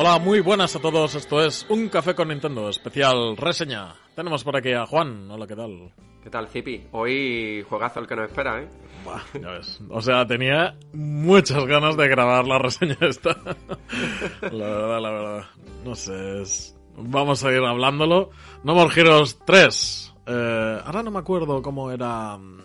hola, muy buenas a todos. Esto es Un Café con Nintendo, especial reseña. Tenemos por aquí a Juan. Hola, ¿qué tal? ¿Qué tal, Zipi? Hoy juegazo el que nos espera, ¿eh? Buah, ya ves. O sea, tenía muchas ganas de grabar la reseña esta. la verdad, la verdad. No sé, es- vamos a ir hablándolo. No More Heroes 3. Eh, ahora no me acuerdo cómo era mm,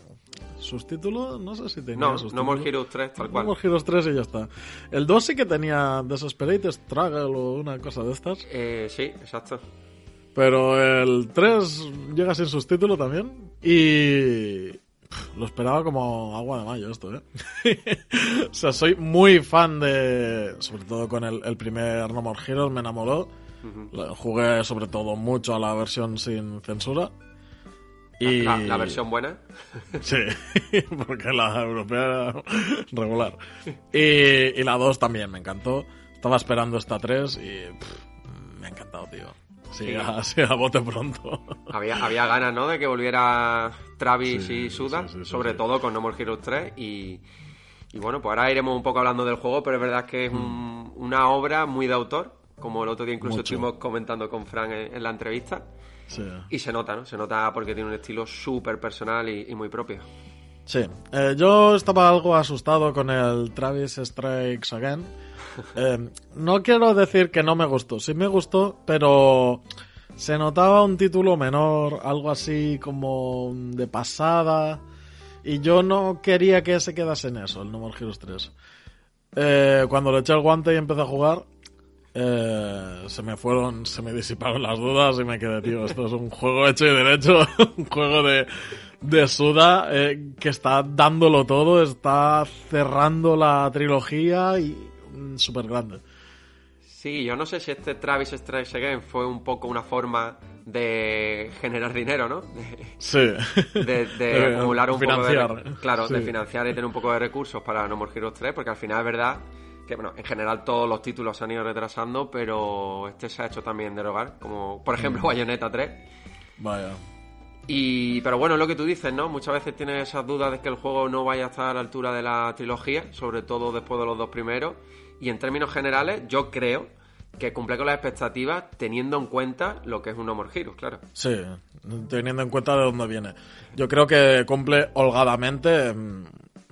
subtítulo. No sé si tenía No. No More Heroes 3, tal No cual. More Heroes 3 y ya está. El 2 sí que tenía Desperate Struggle o una cosa de estas. Eh, sí, exacto. Pero el 3 llega sin subtítulo también. Y. Lo esperaba como agua de mayo esto, ¿eh? o sea, soy muy fan de. Sobre todo con el, el primer No More Heroes, me enamoró. Jugué sobre todo mucho a la versión sin censura. Y... La, la versión buena. Sí, porque la europea era regular. Y, y la 2 también me encantó. Estaba esperando esta 3 y pff, me ha encantado, tío. Sí, a, sí, a bote pronto. Había, había ganas, ¿no? De que volviera Travis Sí, y Suda, sí, sobre todo con No More Heroes 3. Y, y bueno, pues ahora iremos un poco hablando del juego, pero es verdad que es Mm. un- una obra muy de autor, como el otro día incluso Mucho. estuvimos comentando con Fran en, en la entrevista. Sí. Y se nota, ¿no? Se nota porque tiene un estilo súper personal y, y muy propio. Sí. Eh, yo estaba algo asustado con el Travis Strikes Again. Eh, no quiero decir que no me gustó, sí me gustó, pero se notaba un título menor, algo así como de pasada. Y yo no quería que se quedase en eso, el No More Heroes 3. Eh, cuando le eché el guante y empecé a jugar, eh, se me fueron, se me disiparon las dudas y me quedé, tío, esto es un juego hecho y derecho, un juego de, de Suda eh, que está dándolo todo, está cerrando la trilogía y mm, súper grande. Sí, yo no sé si este Travis Strikes Again fue un poco una forma de generar dinero, ¿no? De, Sí. de, de acumular un financiar. poco de... Claro, Sí. de financiar y tener un poco de recursos para No More Heroes 3, porque al final es verdad que, bueno, en general todos los títulos se han ido retrasando, pero este se ha hecho también derogar, como por ejemplo Mm. Bayonetta 3. Vaya. Y, pero bueno, es lo que tú dices, ¿no? Muchas veces tienes esas dudas de que el juego no vaya a estar a la altura de la trilogía, sobre todo después de los dos primeros. Y en términos generales, yo creo que cumple con las expectativas teniendo en cuenta lo que es un No More Heroes, claro. Sí, teniendo en cuenta de dónde viene. Yo creo que cumple holgadamente.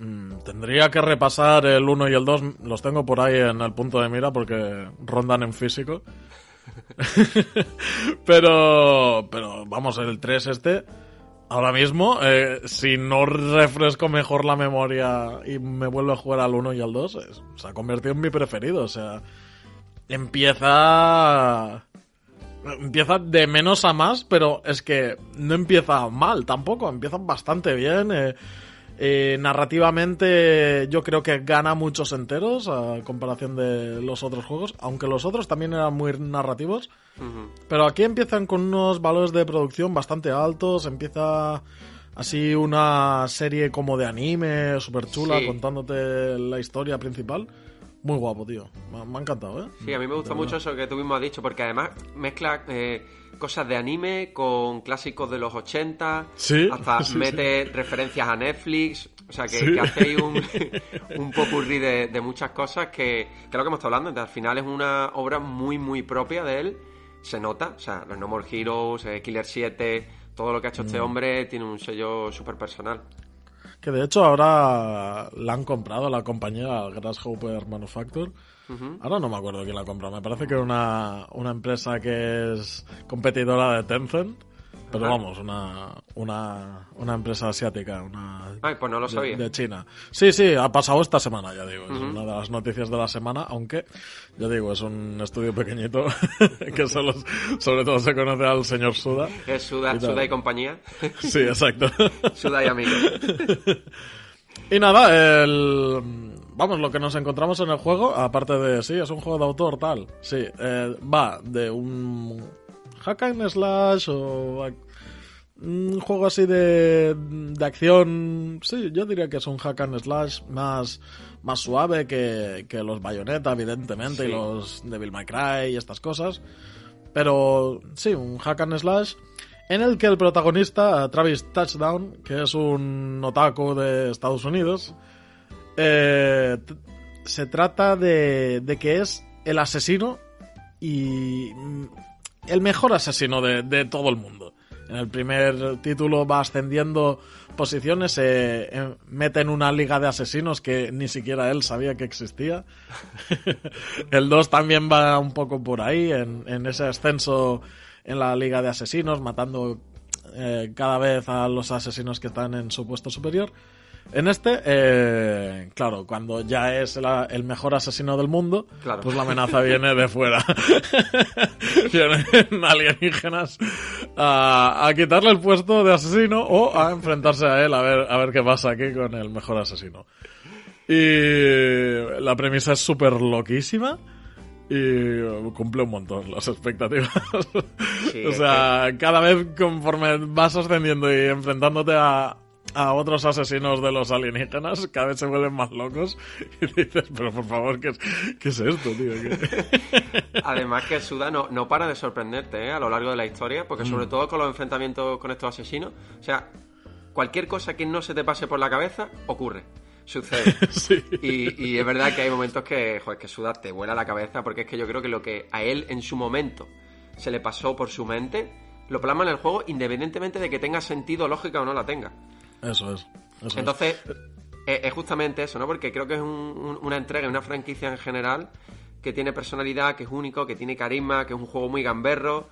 Mm, tendría que repasar el 1 y el 2. Los tengo por ahí en el punto de mira porque rondan en físico. pero, pero vamos, el 3 este. Ahora mismo, eh, si no refresco mejor la memoria y me vuelvo a jugar al 1 y al 2, es- se ha convertido en mi preferido. O sea, empieza Empieza de menos a más, pero es que no empieza mal tampoco, empieza bastante bien. eh, eh, narrativamente yo creo que gana muchos enteros a comparación de los otros juegos, aunque los otros también eran muy narrativos. Pero aquí empiezan con unos valores de producción bastante altos, empieza así una serie como de anime súper chula Sí. contándote la historia principal. Muy guapo, tío. Me, me ha encantado, ¿eh? Sí, a mí me gusta mucho eso que tú mismo has dicho, porque además mezcla eh, cosas de anime con clásicos de los 80, Sí, hasta sí, mete referencias a Netflix, o sea que, que ahí un, un popurrí de, de muchas cosas que, que es lo que hemos estado hablando, al final es una obra muy muy propia de él, se nota, o sea, los No More Heroes, eh, Killer 7, todo lo que ha hecho este Mm. hombre tiene un sello súper personal. Que de hecho ahora la han comprado la compañía Grasshopper Manufacture. Ahora no me acuerdo quién la compró. Me parece que era una, una empresa que es competidora de Tencent. Pero vamos, una, una, una empresa asiática, una Ay, pues no lo sabía. De, China. Sí, sí, ha pasado esta semana, ya digo. Es una de las noticias de la semana, aunque, ya digo, es un estudio pequeñito que solo, sobre todo se conoce al señor Suda. Es Suda, Y. Suda y compañía. Sí, exacto. Suda y amigos. Y nada, el... Vamos, lo que nos encontramos en el juego, aparte de, sí, es un juego de autor, tal. Sí, eh, va de un hack and slash o un juego así de, de acción. Sí, yo diría que es un hack and slash más, más suave que, que los Bayonetta, evidentemente, Sí. y los Devil May Cry y estas cosas. Pero sí, un hack and slash en el que el protagonista, Travis Touchdown, que es un otaku de Estados Unidos, eh, se trata de, de que es el asesino y mm, el mejor asesino de, de todo el mundo. En el primer título va ascendiendo posiciones, se eh, mete en una liga de asesinos que ni siquiera él sabía que existía. el 2 también va un poco por ahí, en, en ese ascenso en la liga de asesinos, matando eh, cada vez a los asesinos que están en su puesto superior. En este, eh, claro, cuando ya es la- el mejor asesino del mundo, Claro. pues la amenaza viene de fuera. Vienen alienígenas a, a quitarle el puesto de asesino o a enfrentarse a él a ver, a ver qué pasa aquí con el mejor asesino. Y la premisa es súper loquísima y cumple un montón las expectativas. Sí, o sea, cada vez conforme vas ascendiendo y enfrentándote a, a otros asesinos de los alienígenas, cada vez se vuelven más locos y dices, pero por favor, ¿qué es, qué es esto, tío? ¿Qué- Además que Suda no, no para de sorprenderte ¿eh? a lo largo de la historia, porque Mm. sobre todo con los enfrentamientos con estos asesinos, o sea, cualquier cosa que no se te pase por la cabeza, ocurre, sucede. Sí. Y, y es verdad que hay momentos que, joder, que Suda te vuela la cabeza, porque es que yo creo que lo que a él en su momento se le pasó por su mente, lo plasma en el juego independientemente de que tenga sentido, lógica o no la tenga. Eso es. eso. Entonces, es, es justamente eso, ¿no? Porque creo que es un- un- una entrega, una franquicia en general que tiene personalidad, que es único, que tiene carisma, que es un juego muy gamberro.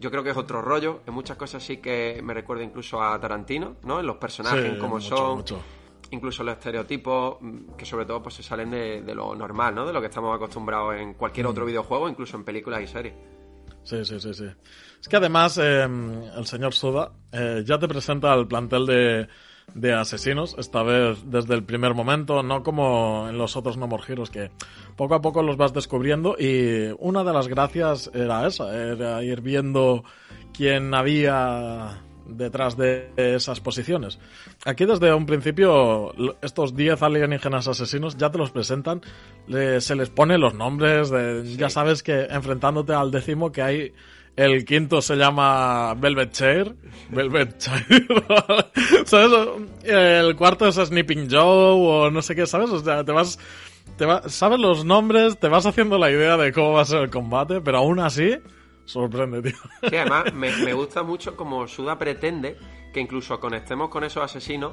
Yo creo que es otro rollo. En muchas cosas sí que me recuerda incluso a Tarantino, ¿no? En los personajes, Sí, en cómo mucho, son. mucho. Incluso los estereotipos, mm, que sobre todo pues se salen de, de lo normal, ¿no? De lo que estamos acostumbrados en cualquier Mm. otro videojuego, incluso en películas y series. Sí, sí, sí, sí. Es que además eh, el señor Suda eh, ya te presenta el plantel de, de asesinos, esta vez desde el primer momento, no como en los otros No More Heroes, que poco a poco los vas descubriendo y una de las gracias era esa, era ir viendo quién había detrás de esas posiciones. Aquí desde un principio estos 10 alienígenas asesinos ya te los presentan, le- se les pone los nombres, de, ya sabes que enfrentándote al décimo que hay el quinto se llama Velvet Chair, Velvet Chair, ¿sabes? El cuarto es Snipping Joe o no sé qué, ¿sabes? O sea, te vas, te va- sabes los nombres, te vas haciendo la idea de cómo va a ser el combate, pero aún así sorprende, tío. Sí, además me, me gusta mucho como Suda pretende que incluso conectemos con esos asesinos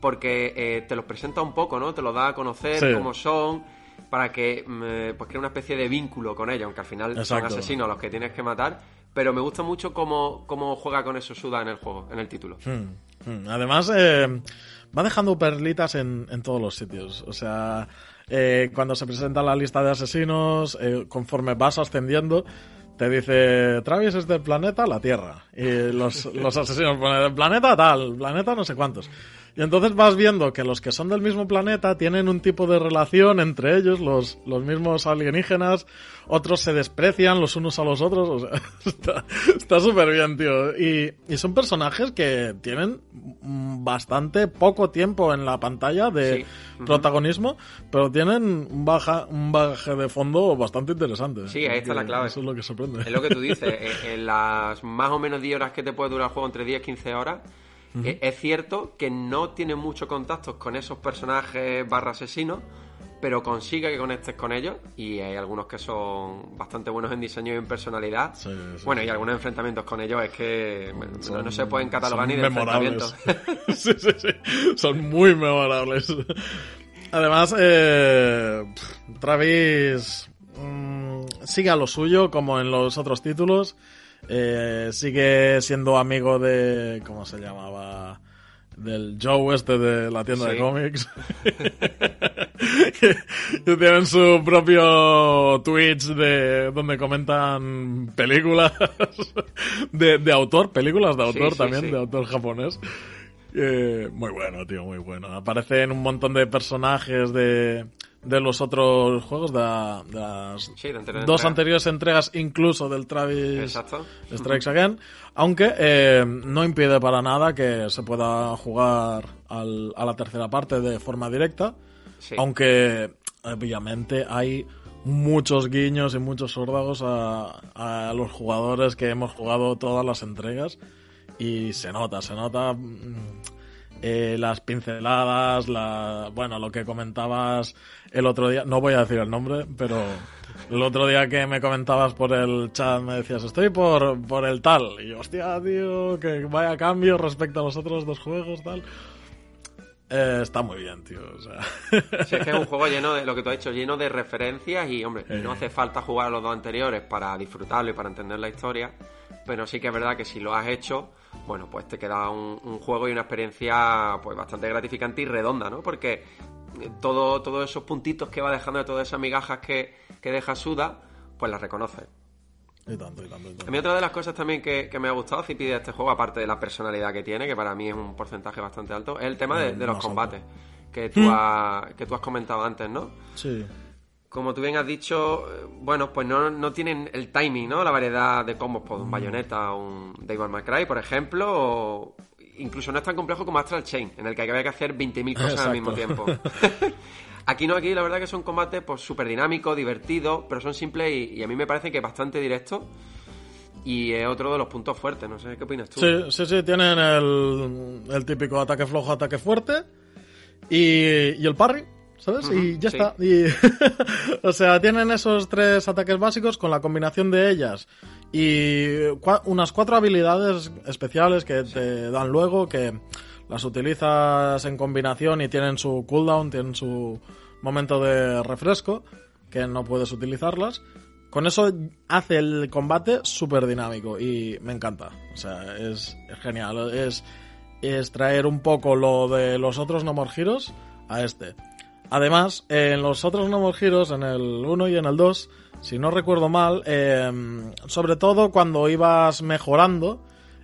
porque eh, te los presenta un poco, ¿no? Te los da a conocer Sí. cómo son para que mm, eh, pues crea una especie de vínculo con ellos, aunque al final son asesinos los que tienes que matar. Pero me gusta mucho cómo, cómo juega con eso Suda en el juego, en el título. Hmm, hmm. Además, eh, va dejando perlitas en, en todos los sitios. O sea, eh, cuando se presenta la lista de asesinos, eh, conforme vas ascendiendo, te dice, Travis es del planeta la Tierra. Y los, los asesinos ponen, del planeta tal, planeta no sé cuántos. Y entonces vas viendo que los que son del mismo planeta tienen un tipo de relación entre ellos, los, los mismos alienígenas, otros se desprecian los unos a los otros, o sea, está- súper bien, tío. Y, y son personajes que tienen bastante poco tiempo en la pantalla de Sí. Protagonismo, pero tienen un, baja, un bagaje de fondo bastante interesante. Sí, ahí está la clave. Eso es lo que sorprende. Es lo que tú dices, eh, en las más o menos 10 horas que te puede durar el juego, entre 10 y 15 horas, eh, es cierto que no tiene mucho contacto con esos personajes barra asesinos, pero consigue que conectes con ellos y hay algunos que son bastante buenos en diseño y en personalidad. Sí, sí, bueno, sí. y algunos enfrentamientos con ellos es que bueno, no, Son- no se pueden catalogar ni de memorables. enfrentamientos. sí, sí, sí. Son muy memorables. Además, eh, Travis mm, sigue a lo suyo, como en los otros títulos. Eh, sigue siendo amigo de. ¿Cómo se llamaba? Del Joe este de la tienda de cómics. que tienen su propio Twitch de donde comentan películas de, de autor, películas de autor sí, también, de autor japonés. Eh, muy bueno, tío, muy bueno. Aparecen un montón de personajes de, de los otros juegos, de, la- de las Sí, de anteriores dos anteriores entregas, incluso del Travis Exacto. Strikes Again, aunque eh, no impide para nada que se pueda jugar al- a la tercera parte de forma directa, Sí. aunque obviamente hay muchos guiños y muchos órdagos a, a los jugadores que hemos jugado todas las entregas y se nota, se nota mm, eh, las pinceladas, la, bueno, lo que comentabas el otro día, no voy a decir el nombre, pero el otro día que me comentabas por el chat me decías, estoy por, por el tal, y yo, hostia, tío, que vaya cambio respecto a los otros dos juegos, tal. Eh, está muy bien, tío. O sea. Sí, es que es un juego lleno de lo que tú has dicho, lleno de referencias y, hombre, Eh. no hace falta jugar a los dos anteriores para disfrutarlo y para entender la historia, pero sí que es verdad que si lo has hecho, bueno, pues te queda un, un juego y una experiencia pues bastante gratificante y redonda, ¿no? Porque eh, todo, todos esos puntitos que va dejando de todas esas migajas que, que deja Suda, pues las reconoces. y tanto, y tanto, y A tanto. mí otra de las cosas también que, que me ha gustado, Zipi, de este juego, aparte de la personalidad que tiene, que para mí es un porcentaje bastante alto, es el tema de, de los combates que tú, has, que tú has comentado antes, ¿no? Sí. Como tú bien has dicho, eh, bueno, pues no, no tienen el timing, ¿no? La variedad de combos, pues Mm. un Bayonetta, un Devil May Cry, por ejemplo, o incluso no es tan complejo como Astral Chain, en el que había que hacer 20.000 cosas al mismo tiempo. Aquí no, aquí la verdad que son combates pues súper dinámicos, divertidos, pero son simples y, y a mí me parece que bastante directos. Y es otro de los puntos fuertes, no sé qué opinas tú. Sí, sí, sí, tienen el, el típico ataque flojo, ataque fuerte y, y el parry, ¿sabes? y ya sí. está. Y, o sea, tienen esos tres ataques básicos con la combinación de ellas y cua- unas cuatro habilidades especiales que te dan luego que las utilizas en combinación y tienen su cooldown, tienen su momento de refresco que no puedes utilizarlas. Con eso hace el combate súper dinámico y me encanta. O sea, es, es genial. Es, es traer un poco lo de los otros No More Heroes a este. Además, en los otros More Heroes, en el 1 y en el 2, si no recuerdo mal, eh, sobre todo cuando ibas mejorando,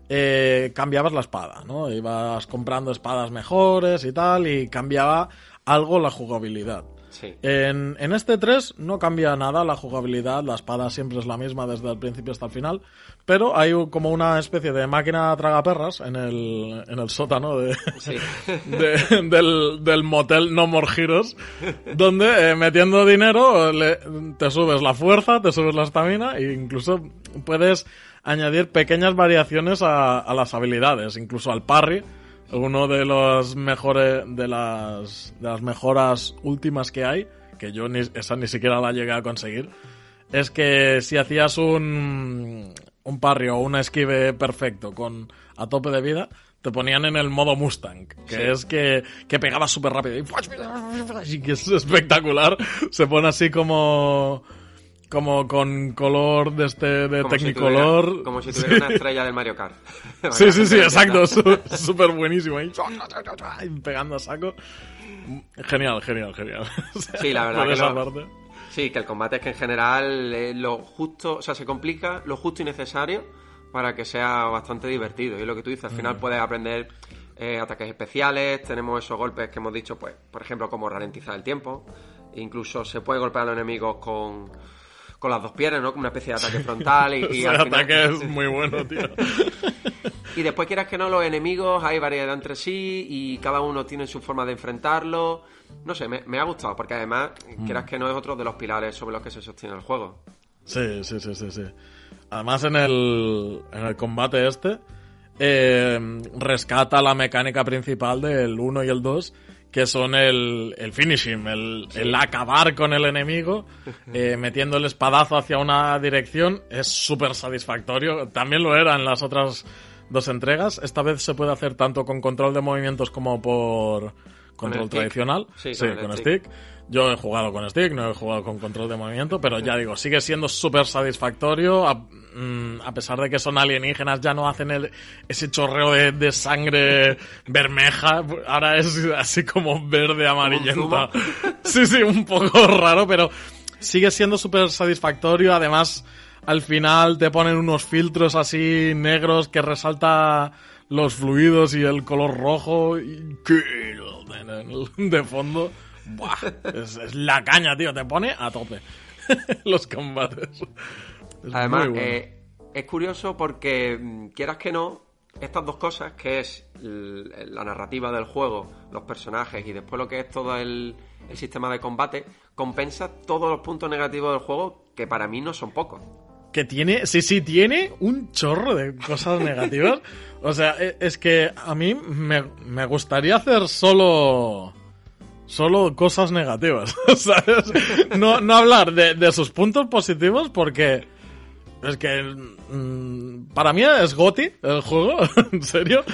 eh, cambiabas la espada, ¿no? Ibas comprando espadas mejores y tal, y cambiaba algo la jugabilidad. Sí. En, en este 3 no cambia nada la jugabilidad, la espada siempre es la misma desde el principio hasta el final, pero hay como una especie de máquina tragaperras en el, en el sótano de, Sí. de- del, del motel No More Heroes, donde eh, metiendo dinero le- te subes la fuerza, te subes la estamina e incluso puedes añadir pequeñas variaciones a, a las habilidades, incluso al parry, uno de los mejores de las, de las mejoras últimas que hay, que yo ni, esa ni siquiera la llegué a conseguir, es que si hacías un, un parry o un esquive perfecto con a tope de vida, te ponían en el modo Mustang, que Sí. es que, que pegaba súper rápido y, y que es espectacular. Se pone así como como con color de este de Como si Technicolor. tuviera- como si tuviera una estrella del Mario Kart. Sí, sí, sí, exacto. Súper buenísimo. ahí, pegando a saco. Genial, genial, genial. O sea, Sí, la verdad que esa lo- parte. Sí, que el combate es que en general eh, lo justo, o sea, se complica lo justo y necesario para que sea bastante divertido. Y lo que tú dices, al Mm. final puedes aprender eh, ataques especiales, tenemos esos golpes que hemos dicho, pues, por ejemplo, como ralentizar el tiempo. Incluso se puede golpear a los enemigos con, con las dos piernas, ¿no? Como una especie de ataque frontal. Y, y Ese al final- ataque es muy bueno, tío. Y después quieras que no, los enemigos hay variedad entre sí y cada uno tiene su forma de enfrentarlo. No sé, me, me ha gustado porque además, Mm. quieras que no es otro de los pilares sobre los que se sostiene el juego. Sí, sí, sí, sí, sí. Además en el, en el combate este eh, rescata la mecánica principal del 1 y el 2 que son el, el finishing, el, el acabar con el enemigo, eh, metiendo el espadazo hacia una dirección, es súper satisfactorio. También lo era en las otras dos entregas. Esta vez se puede hacer tanto con control de movimientos como por control tradicional. Sí, Sí, con el con stick. stick. Yo he jugado con stick, no he jugado con control de movimiento, pero ya digo, sigue siendo súper satisfactorio. A, mm, a pesar de que son alienígenas, ya no hacen el, ese chorreo de, de sangre bermeja. Ahora es así como verde amarillenta. Sí, sí, un poco raro, pero sigue siendo súper satisfactorio. Además, al final te ponen unos filtros así negros que resalta los fluidos y el color rojo. Y de fondo. Buah, es, es la caña, tío. Te pone a tope los combates. Es Además, bueno. eh, es curioso porque, mm, quieras que no, estas dos cosas, que es la narrativa del juego, los personajes y después lo que es todo el, el sistema de combate, compensa todos los puntos negativos del juego, que para mí no son pocos. Que tiene, sí, sí, tiene un chorro de cosas negativas. O sea, e- es que a mí me, me gustaría hacer solo. Solo cosas negativas, ¿sabes? No, no hablar de, de sus puntos positivos porque. Es que. mm, para mí es Goti el juego, en serio.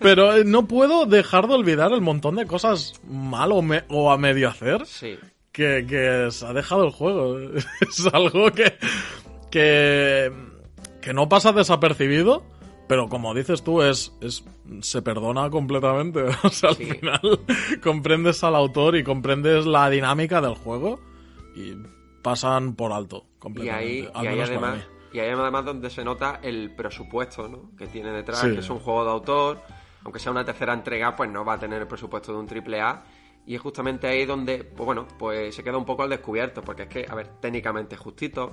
Pero no puedo dejar de olvidar el montón de cosas mal o, me- o a medio hacer Sí. que, que se ha dejado el juego. Es algo que, que, que no pasa desapercibido, pero como dices tú, es, es se perdona completamente. O sea, al Sí. final comprendes al autor y comprendes la dinámica del juego y pasan por alto Y ahí, al y ahí menos para además, y ahí además donde se nota el presupuesto ¿no? que tiene detrás, Sí. que es un juego de autor, aunque sea una tercera entrega, pues no va a tener el presupuesto de un triple A. Y es justamente ahí donde, pues bueno, pues se queda un poco al descubierto, porque es que, a ver, técnicamente justito,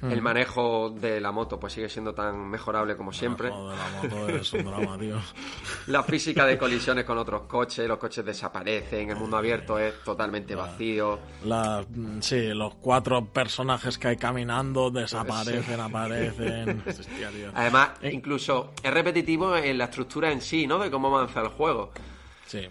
Mm. el manejo de la moto pues sigue siendo tan mejorable como siempre. Joder, la moto es un drama, tío. La física de colisiones con otros coches, los coches desaparecen, el mundo abierto es totalmente vacío. La, mm, sí, los cuatro personajes que hay caminando desaparecen, aparecen. Hostia, tío. Además, Eh. incluso es repetitivo en la estructura en sí, ¿no? De cómo avanza el juego. Sí.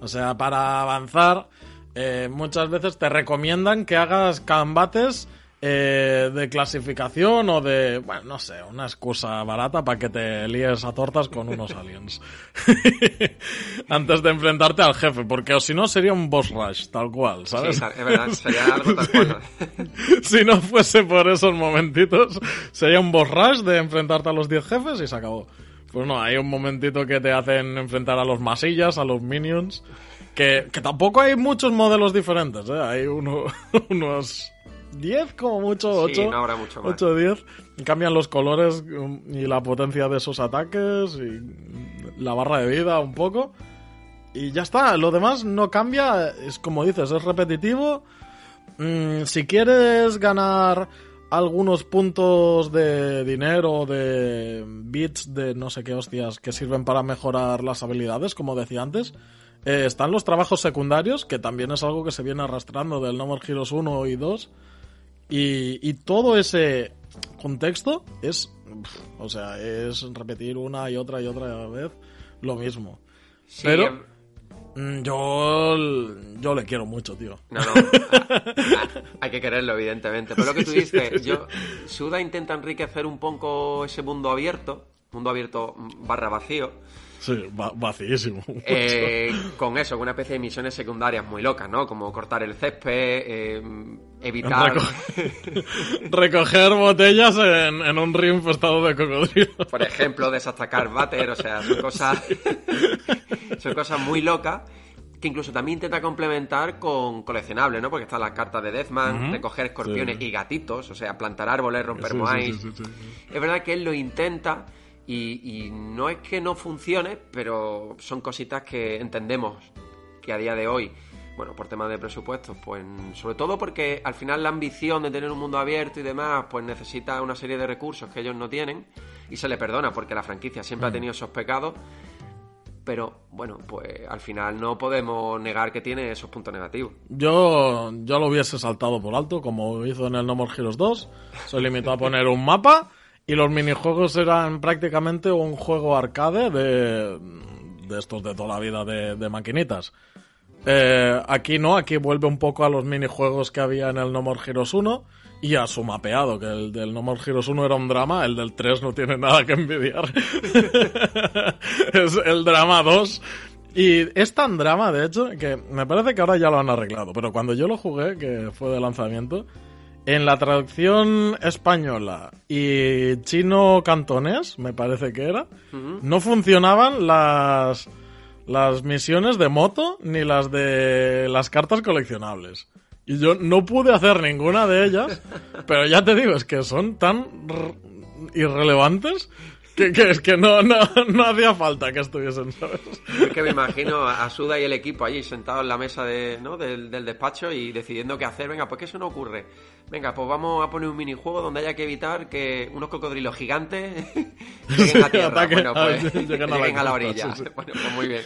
O sea, para avanzar, eh, muchas veces te recomiendan que hagas combates eh, de clasificación o de, bueno, no sé, una excusa barata para que te líes a tortas con unos aliens. Antes de enfrentarte al jefe, porque o si no sería un boss rush, tal cual, Sí, ¿sabes? es verdad, sería algo tal cual. si no fuese por esos momentitos, sería un boss rush de enfrentarte a los 10 jefes y se acabó. Pues no, hay un momentito que te hacen enfrentar a los masillas, a los minions, que, que tampoco hay muchos modelos diferentes, ¿eh? Hay uno, unos 10 como mucho, 8. Sí, no habrá mucho más. 8 o 10. Cambian los colores um, y la potencia de esos ataques y la barra de vida un poco. Y ya está, lo demás no cambia, es como dices, es repetitivo. Mm, si quieres ganar algunos puntos de dinero, de bits, de no sé qué hostias, que sirven para mejorar las habilidades, como decía antes, eh, están los trabajos secundarios, que también es algo que se viene arrastrando del No More Heroes 1 y 2. Y, y todo ese contexto es, o sea, es repetir una y otra y otra vez lo mismo. Sí, Pero- em, Mm, Yo, yo le quiero mucho, tío. No, no. Hay que quererlo, evidentemente. Pero lo que tú dices, yo, Suda intenta enriquecer un poco ese mundo abierto, mundo abierto barra vacío, Sí, va- vacíísimo. eh, con eso, con una especie de misiones secundarias muy locas, ¿no? Como cortar el césped, eh, evitar, Reco- Recoger botellas en, en un río infestado de cocodrilos. por ejemplo, desatacar váter, o sea, son cosas, son cosas muy locas que incluso también intenta complementar con coleccionables, ¿no? Porque están las cartas de Deathman, recoger escorpiones Sí. y gatitos, o sea, plantar árboles, romper Sí, moais. Es verdad que él lo intenta y, y no es que no funcione, pero son cositas que entendemos que a día de hoy, bueno, por temas de presupuestos, pues sobre todo porque al final la ambición de tener un mundo abierto y demás, pues necesita una serie de recursos que ellos no tienen y se le perdona porque la franquicia siempre ha tenido esos pecados. Pero bueno, pues al final no podemos negar que tiene esos puntos negativos. Yo, yo lo hubiese saltado por alto, como hizo en el No More Heroes 2. Soy limitado a poner un mapa y los minijuegos eran prácticamente un juego arcade de, de estos de toda la vida de, de maquinitas. Eh, aquí no, aquí vuelve un poco a los minijuegos que había en el No More Heroes 1 y a su mapeado, que el del No More Heroes 1 era un drama, el del 3 no tiene nada que envidiar. es el drama 2 Y es tan drama, de hecho, que me parece que ahora ya lo han arreglado. Pero cuando yo lo jugué, que fue de lanzamiento, en la traducción española y chino-cantonés, me parece que era, no funcionaban las, las misiones de moto ni las de las cartas coleccionables. Y yo no pude hacer ninguna de ellas, pero ya te digo, es que son tan irrelevantes que, que es que no, no, no hacía falta que estuviesen, ¿sabes? Es que me imagino a Suda y el equipo allí sentados en la mesa de, ¿no? del, del despacho y decidiendo qué hacer. Venga, pues que eso no ocurre. Venga, pues vamos a poner un minijuego donde haya que evitar que unos cocodrilos gigantes lleguen a tierra. ataquen- bueno, pues lleguen a la lleguen a la costa, orilla. sí, sí. Bueno, pues muy bien.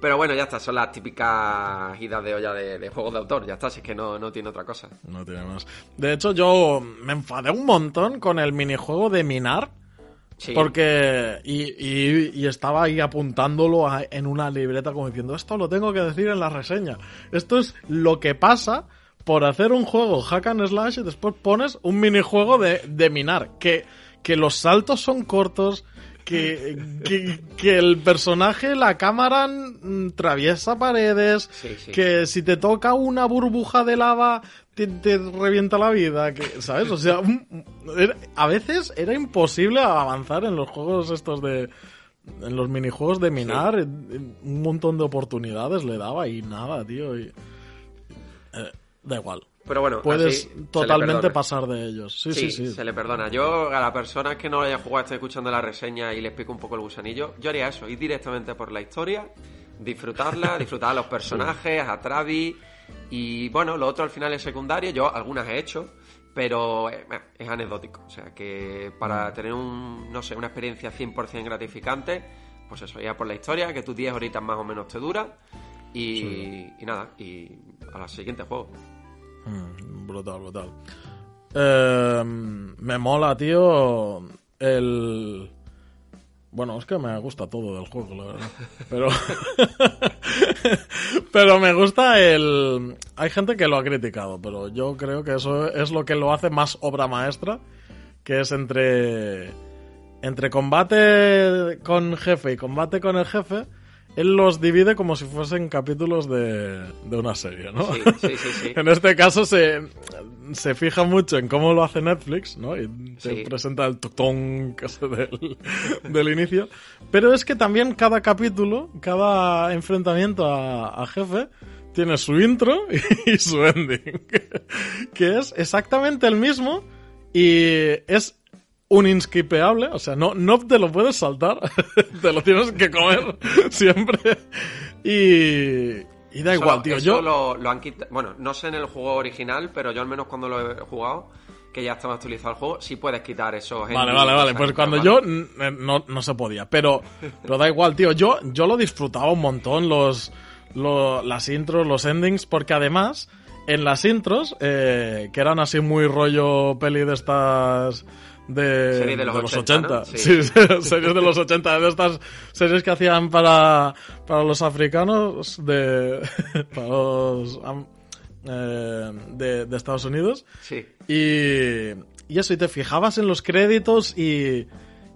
Pero bueno, ya está, son las típicas idas de olla de, de juegos de autor, ya está, si es que no, no tiene otra cosa. No tiene más. De hecho, yo me enfadé un montón con el minijuego de minar. Sí. Porque. Y, y- y estaba ahí apuntándolo a- en una libreta como diciendo: Esto lo tengo que decir en la reseña. Esto es lo que pasa por hacer un juego hack and slash y después pones un minijuego de, de minar. Que, que los saltos son cortos. Que, que, que el personaje, la cámara mm, traviesa paredes. Sí, sí. Que si te toca una burbuja de lava, te, te revienta la vida, que, ¿sabes? O sea, a veces era imposible avanzar en los juegos estos de... En los minijuegos de minar, un montón de oportunidades le daba y nada, tío. y- eh, da igual. Pero bueno, Puedes totalmente pasar de ellos. Sí, sí, sí. se le perdona. Yo, a la persona que no lo haya jugado, esté escuchando la reseña y le explico un poco el gusanillo, yo haría eso, ir directamente por la historia, disfrutarla, disfrutar a los personajes, a Travis, y bueno, lo otro al final es secundario, yo algunas he hecho, pero eh, es anecdótico. O sea, que Mm. para tener un, no sé, una experiencia 100% gratificante, pues eso, ya por la historia, que tus 10 horitas más o menos te dura, y, y nada, y a la siguiente juego. Mm, brutal, brutal. Eh, me mola, tío, el... Bueno, es que me gusta todo del juego, la verdad. Pero... pero me gusta el... Hay gente que lo ha criticado, pero yo creo que eso es lo que lo hace más obra maestra, que es entre... Entre combate con jefe y combate con el jefe, él los divide como si fuesen capítulos de, de una serie, ¿no? Sí, sí, sí, sí. En este caso se, se fija mucho en cómo lo hace Netflix, ¿no? Y te Sí. presenta el hace del, del inicio. Pero es que también cada capítulo, cada enfrentamiento a, a jefe, tiene su intro y, su ending. Que es exactamente el mismo y es un inskipeable, o sea, no, no te lo puedes saltar, te lo tienes que comer siempre. Y, y da Eso- igual, tío. Yo, lo, lo han quitado. Bueno, no sé en el juego original, pero yo al menos cuando lo he jugado, que ya estaba actualizado el juego, sí puedes quitar esos. Vale, endings, vale, vale. Pues cuando yo no, no se podía. Pero, pero da igual, tío. Yo, yo lo disfrutaba un montón, los, lo- las intros, los endings, porque además, en las intros, eh, que eran así muy rollo peli de estas. De, Serie de los 80, 80. ¿no? Sí, Sí. series de los 80, de estas series que hacían para, para los africanos, de, para los eh, de, de Estados Unidos. Sí. Y, y eso, y te fijabas en los créditos y,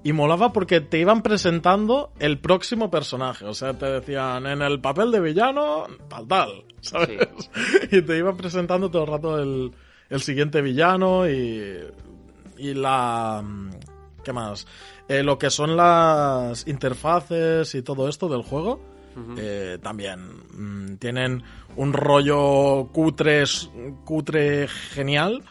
y molaba porque te iban presentando el próximo personaje. O sea, te decían en el papel de villano, tal, tal, ¿sabes? Y te iban presentando todo el rato el, el siguiente villano y, y la... ¿Qué más? Eh, lo que son las interfaces y todo esto del juego. eh, también mm, tienen un rollo cutre, cutre genial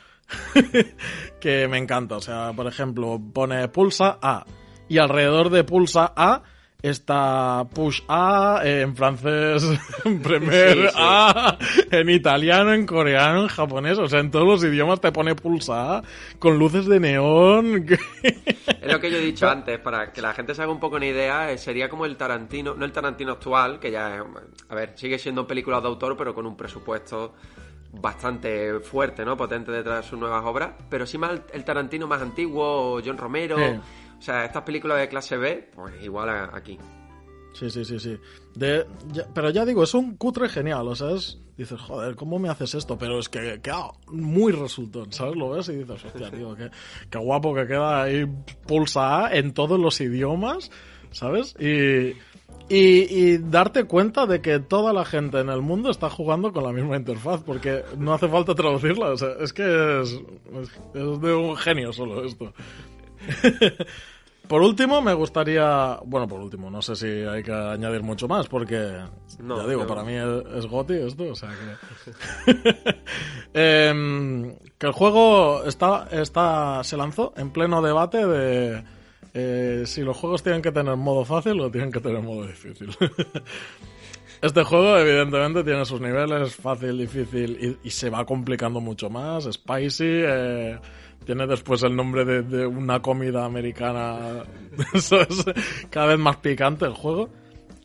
que me encanta. O sea, por ejemplo, pone pulsa A y alrededor de pulsa A está push A eh, en francés, premier Sí, sí. A, en italiano, en coreano, en japonés. O sea, en todos los idiomas te pone pulsa A con luces de neón. Es lo que yo he dicho antes, para que la gente se haga un poco una idea, eh, sería como el Tarantino, no el Tarantino actual, que ya es, a ver, sigue siendo películas de autor, pero con un presupuesto bastante fuerte, ¿no? Potente detrás de sus nuevas obras, pero sí más el, el Tarantino más antiguo, John Romero, Sí. O sea, estas películas de clase B, pues igual a- aquí. Sí, sí, sí, sí. De, ya- pero ya digo, es un cutre genial, o sea, es... Dices, joder, ¿cómo me haces esto? Pero es que queda muy resultón, ¿sabes? Lo ves y dices, hostia, tío, qué, qué guapo que queda ahí pulsa A en todos los idiomas. ¿sabes? Y, y, darte cuenta de que toda la gente en el mundo está jugando con la misma interfaz, porque no hace falta traducirla. O sea, es que es, es de un genio solo esto. Por último, me gustaría. Bueno, por último, no sé si hay que añadir mucho más, porque. ya digo, para mí es, Goti esto, o sea que. Em, que el juego está, está, se lanzó en pleno debate de. Eh, si los juegos tienen que tener modo fácil o tienen que tener modo difícil. Este juego, evidentemente, tiene sus niveles, fácil, difícil, y, se va complicando mucho más. Spicy, eh, tiene después el nombre de, una comida americana. Eso es cada vez más picante el juego.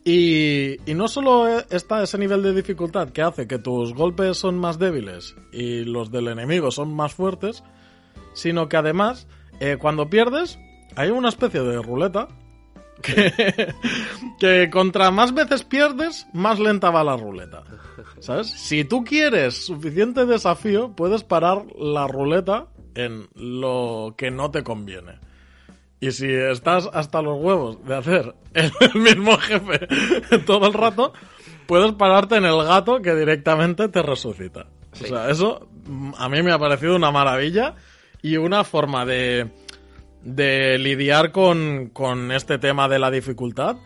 Y, no solo está ese nivel de dificultad que hace que tus golpes son más débiles y los del enemigo son más fuertes, sino que además, eh, cuando pierdes, hay una especie de ruleta que, que contra más veces pierdes, más lenta va la ruleta. ¿Sabes? Si tú quieres suficiente desafío, puedes parar la ruleta en lo que no te conviene. Y si estás hasta los huevos de hacer el mismo jefe todo el rato, puedes pararte en el gato que directamente te resucita. O sea, eso mm, a mí me ha parecido una maravilla y una forma de, de lidiar con, con este tema de la dificultad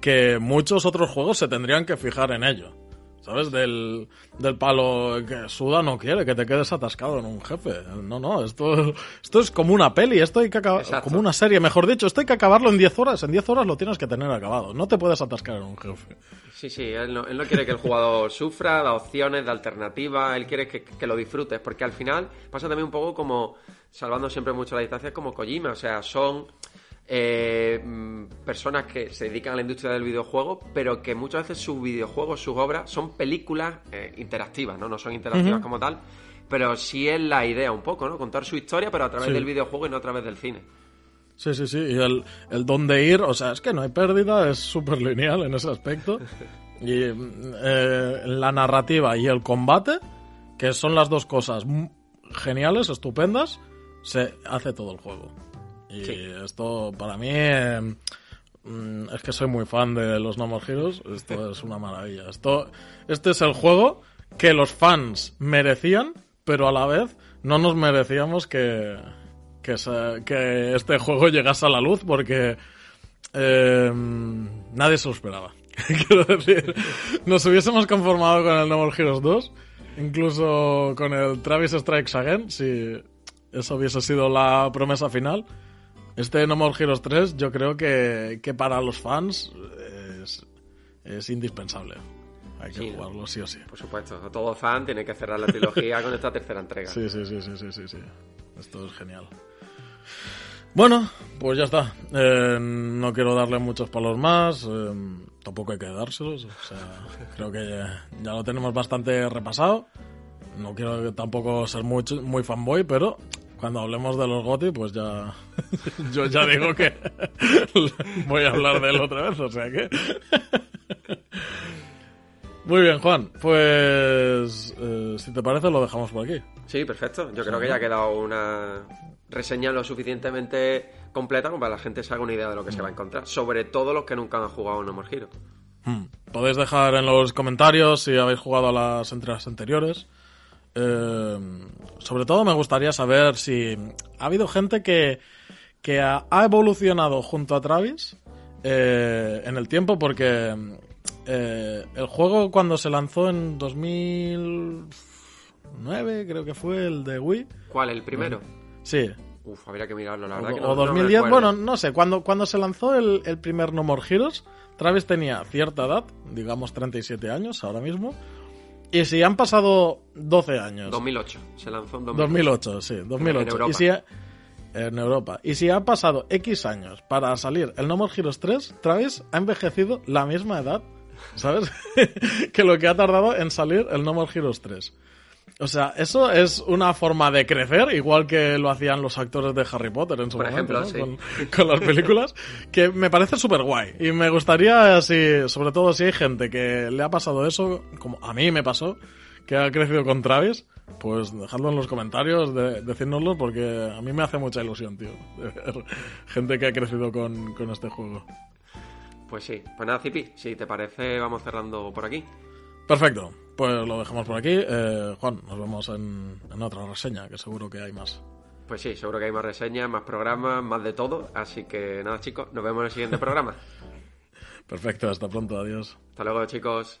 que muchos otros juegos se tendrían que fijar en ello. ¿Sabes? Del, del palo que Suda no quiere que te quedes atascado en un jefe. No, no, esto, esto es como una peli, esto hay que acabar, como una serie, mejor dicho, esto hay que acabarlo en 10 horas. En 10 horas lo tienes que tener acabado. No te puedes atascar en un jefe. Sí, sí, él no, él no quiere que el jugador sufra, da opciones, da alternativas, él quiere que, que, lo disfrutes, porque al final pasa también un poco como, salvando siempre mucho la distancia, como Kojima, o sea, son eh, mm, personas que se dedican a la industria del videojuego, pero que muchas veces sus videojuegos, sus obras, son películas eh, interactivas, ¿no? No son interactivas como tal, pero sí es la idea un poco, ¿no? Contar su historia, pero a través del videojuego y no a través del cine. Sí, sí, sí. Y el, el dónde ir, o sea, es que no hay pérdida, es súper lineal en ese aspecto. Y eh, la narrativa y el combate, que son las dos cosas geniales, estupendas, se hace todo el juego. Y esto para mí mm, es que soy muy fan de los No More Heroes. Esto es una maravilla. Esto, este es el juego que los fans merecían, pero a la vez no nos merecíamos que, que, que este juego llegase a la luz porque eh, nadie se lo esperaba. Quiero decir, nos hubiésemos conformado con el No More Heroes 2, incluso con el Travis Strikes Again, si eso hubiese sido la promesa final. Este No More Heroes 3 yo creo que, que para los fans es, es indispensable. Hay que jugarlo sí o sí. Por supuesto, todo fan tiene que cerrar la trilogía con esta tercera entrega. Sí, sí, sí, sí, sí, sí, sí. Esto es genial. Bueno, pues ya está. Eh, no quiero darle muchos palos más. Eh, tampoco hay que dárselos. O sea, creo que ya, ya, lo tenemos bastante repasado. No quiero tampoco ser muy, muy fanboy, pero cuando hablemos de los GOTI, pues ya. Yo ya digo que voy a hablar de él otra vez, o sea que. Muy bien, Juan. Pues. Eh, si te parece, lo dejamos por aquí. Sí, perfecto. Yo creo que ya ha quedado una reseña lo suficientemente completa como para que la gente se haga una idea de lo que se va a encontrar. Sobre todo los que nunca han jugado No More Hero. Hmm. Podéis dejar en los comentarios si habéis jugado a las entregas anteriores. Eh, sobre todo me gustaría saber si ha habido gente que, que ha, evolucionado junto a Travis eh, en el tiempo porque eh, el juego cuando se lanzó en 2009 creo que fue el de Wii. ¿Cuál? ¿El primero? Sí. Uf, habría que mirarlo, la verdad. O, 2010, bueno, no sé, cuando, cuando se lanzó el, el primer No More Heroes, Travis tenía cierta edad, digamos 37 años ahora mismo, y si han pasado 12 años. 2008, se lanzó en 2008. 2008, sí, 2008. En Europa. Y si en Europa. Y si han pasado X años para salir el No More Heroes 3, Travis ha envejecido la misma edad, ¿sabes? que lo que ha tardado en salir el No More Heroes 3. O sea, eso es una forma de crecer, igual que lo hacían los actores de Harry Potter en su momento, con, las películas, que me parece súper guay. Y me gustaría, si, sobre todo si hay gente que le ha pasado eso, como a mí me pasó, que ha crecido con Travis, pues dejadlo en los comentarios, de, decírnoslo, porque a mí me hace mucha ilusión, tío, de ver gente que ha crecido con, con este juego. Pues sí, pues nada, Zipi, si te parece, vamos cerrando por aquí. Perfecto, pues lo dejamos por aquí. Eh, Juan, nos vemos en, en otra reseña, que seguro que hay más. Pues sí, seguro que hay más reseñas, más programas, más de todo. Así que nada, chicos, nos vemos en el siguiente programa. Perfecto, hasta pronto, adiós. Hasta luego, chicos.